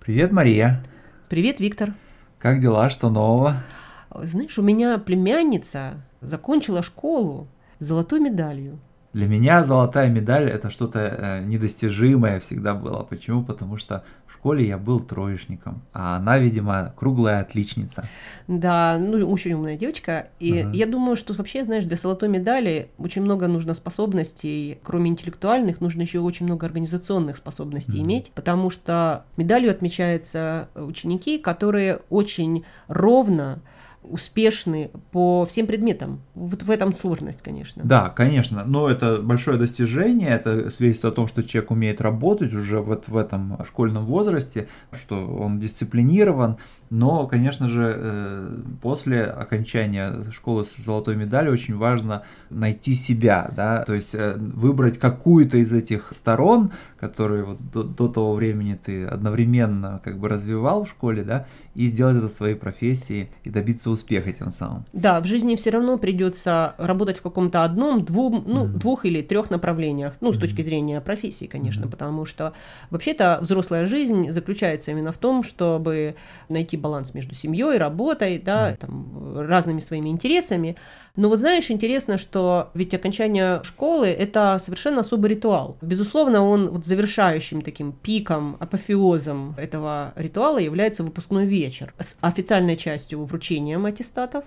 Привет, Мария. Привет, Виктор. Как дела? Что нового? Знаешь, у меня племянница закончила школу с золотой медалью. Для меня золотая медаль это что-то э, недостижимое всегда было. Почему? Потому что в школе я был троечником, а она, видимо, круглая отличница. Да, ну очень умная девочка. И Ага. я думаю, что вообще, знаешь, для золотой медали очень много нужно способностей, кроме интеллектуальных, нужно еще очень много организационных способностей Мгм. иметь, потому что медалью отмечаются ученики, которые очень ровно успешны по всем предметам. Вот в этом сложность, конечно. Да, конечно, но это большое достижение, это свидетельствует о том, что человек умеет работать уже вот в этом школьном возрасте, что он дисциплинирован, но, конечно же, э, после окончания школы с золотой медалью очень важно найти себя, да, то есть э, выбрать какую-то из этих сторон, которые вот до, до того времени ты одновременно как бы развивал в школе, да, и сделать это своей профессией и добиться успеха тем самым. Да, в жизни все равно придется работать в каком-то одном, двум, ну, Мгм. двух или трех направлениях, ну, с Мгм. точки зрения профессии, конечно, Мгм. потому что вообще-то взрослая жизнь заключается именно в том, чтобы найти баланс между семьей, работой, да, там, разными своими интересами. Но вот знаешь, интересно, что ведь окончание школы – это совершенно особый ритуал. Безусловно, он вот завершающим таким пиком, апофеозом этого ритуала является выпускной вечер с официальной частью вручением аттестатов,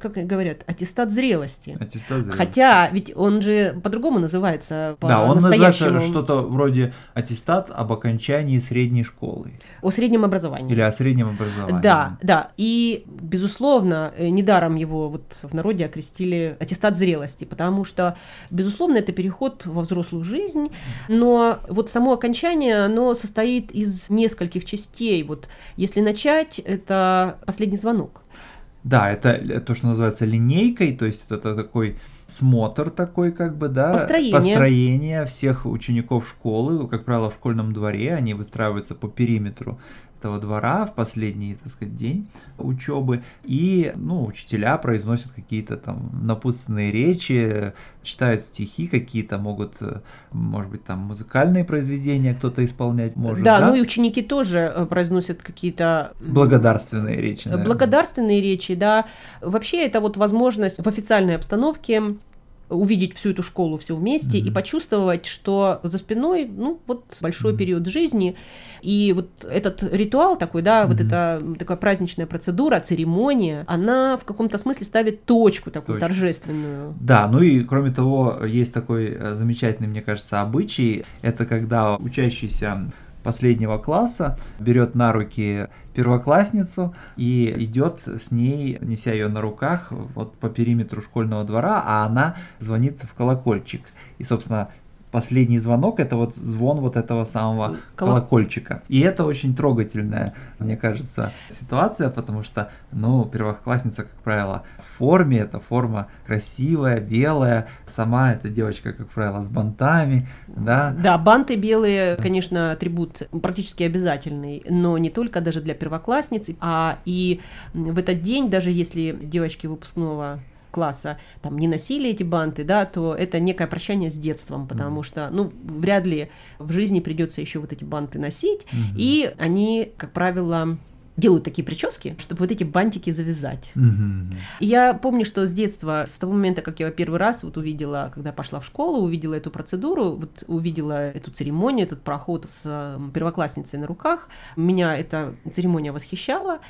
как говорят, аттестат зрелости. Аттестат зрелости. Хотя, ведь он же по-другому называется, Да, он называется по-настоящему, что-то вроде аттестат об окончании средней школы о среднем образовании. или о среднем образовании. Да, да. И, безусловно, э, недаром его вот в народе окрестили аттестат зрелости, потому что, безусловно, это переход во взрослую жизнь, но вот само окончание, оно состоит из нескольких частей. Вот если начать, это последний звонок. Да, это то, что называется линейкой, то есть это такой смотр такой, как бы, да, Построение. построение всех учеников школы, как правило, в школьном дворе, они выстраиваются по периметру этого двора в последний, так сказать, день учебы, и, ну, учителя произносят какие-то там напутственные речи, читают стихи какие-то, могут, э, может быть, там музыкальные произведения кто-то исполнять может, да, да? ну и ученики тоже э, произносят какие-то Благодарственные речи, наверное. Благодарственные речи, да. Вообще это вот возможность в официальной обстановке увидеть всю эту школу все вместе и Мгм. почувствовать, что за спиной, ну, вот большой Мгм. период жизни, и вот этот ритуал такой, да, вот Мгм. эта такая праздничная процедура, церемония, она в каком-то смысле ставит точку такую Точку. торжественную. Да, ну и кроме того, есть такой э, замечательный, мне кажется, обычай. Это когда учащийся последнего класса берет на руки первоклассницу и идет с ней, неся ее на руках, вот по периметру школьного двора, а она звонит в колокольчик. И, собственно, последний звонок это вот звон вот этого самого Коло- колокольчика. И это очень трогательная, мне кажется, ситуация, потому что, ну, первоклассница, как правило, в форме, эта форма красивая, белая, сама эта девочка, как правило, с бантами, да, Да, банты белые, конечно, атрибут практически обязательный, но не только даже для первоклассниц, а и в этот день, даже если девочки выпускного класса там не носили эти банты, да, то это некое прощание с детством, потому что, ну, вряд ли в жизни придется еще вот эти банты носить, Мгм. и они, как правило, делают такие прически, чтобы вот эти бантики завязать. Мгм. И Я помню, что с детства, с того момента, как я первый раз вот увидела, когда пошла в школу, увидела эту процедуру, вот увидела эту церемонию, этот проход с первоклассницей на руках, меня эта церемония восхищала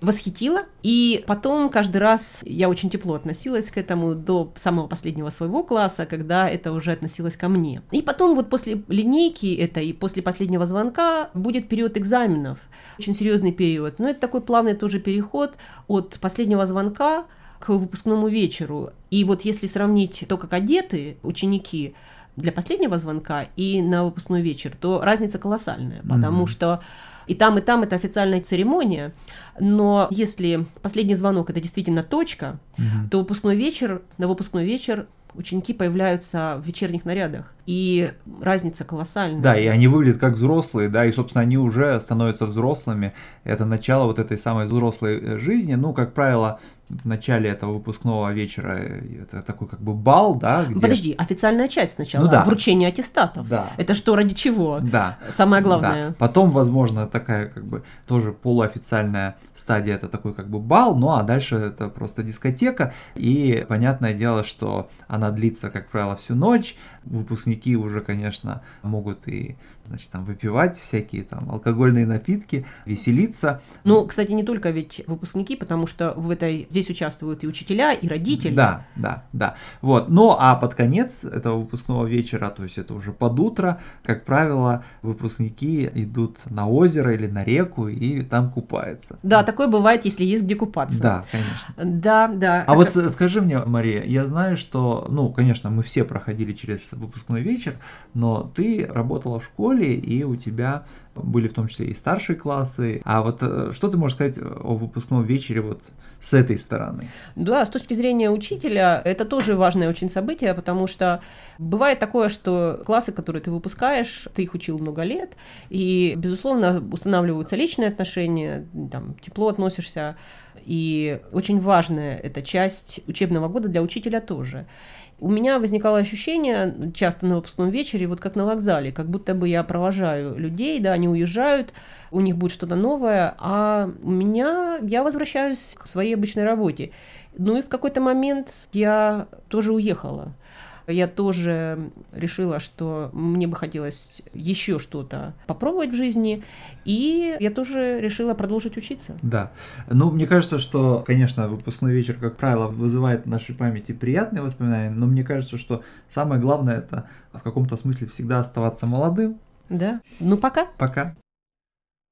восхитила. И потом каждый раз я очень тепло относилась к этому до самого последнего своего класса, когда это уже относилось ко мне. И потом вот после линейки это и после последнего звонка будет период экзаменов. Очень серьезный период. Но это такой плавный тоже переход от последнего звонка к выпускному вечеру. И вот если сравнить то, как одеты ученики для последнего звонка и на выпускной вечер, то разница колоссальная, потому Мгм. что и там, и там это официальная церемония, но если последний звонок это действительно точка, Мгм. то выпускной вечер, на выпускной вечер ученики появляются в вечерних нарядах, и разница колоссальная. Да, и они выглядят как взрослые, да, и, собственно, они уже становятся взрослыми. Это начало вот этой самой взрослой э, жизни. Ну, как правило, в начале этого выпускного вечера это такой как бы бал, да? Где... Подожди, официальная часть сначала, ну, да. вручение аттестатов. Да. Это что, ради чего? Да. Самое главное. Да. Потом, возможно, такая как бы тоже полуофициальная стадия, это такой как бы бал, ну а дальше это просто дискотека, и понятное дело, что она длится, как правило, всю ночь, выпускники уже, конечно, могут и значит, там выпивать всякие там алкогольные напитки, веселиться. Ну, кстати, не только ведь выпускники, потому что в этой здесь участвуют и учителя, и родители. Да, да, да. Вот. Ну, а под конец этого выпускного вечера, то есть это уже под утро, как правило, выпускники идут на озеро или на реку и там купаются. Да, такое бывает, если есть где купаться. Да, конечно. Да, да. А это... вот скажи мне, Мария, я знаю, что, ну, конечно, мы все проходили через выпускной вечер, но ты работала в школе, и у тебя были в том числе и старшие классы. А вот э, что ты можешь сказать о выпускном вечере вот с этой стороны? Да, с точки зрения учителя, это тоже важное очень событие, потому что бывает такое, что классы, которые ты выпускаешь, ты их учил много лет, и, безусловно, устанавливаются личные отношения, там, тепло относишься, и очень важная эта часть учебного года для учителя тоже. У меня возникало ощущение часто на выпускном вечере, вот как на вокзале, как будто бы я провожаю людей, да, они уезжают, у них будет что-то новое, а у меня, я возвращаюсь к своей обычной работе. Ну и в какой-то момент я тоже уехала я тоже решила, что мне бы хотелось еще что-то попробовать в жизни, и я тоже решила продолжить учиться. Да. Ну, мне кажется, что, конечно, выпускной вечер, как правило, вызывает в нашей памяти приятные воспоминания, но мне кажется, что самое главное это в каком-то смысле всегда оставаться молодым. Да. Ну, пока. Пока.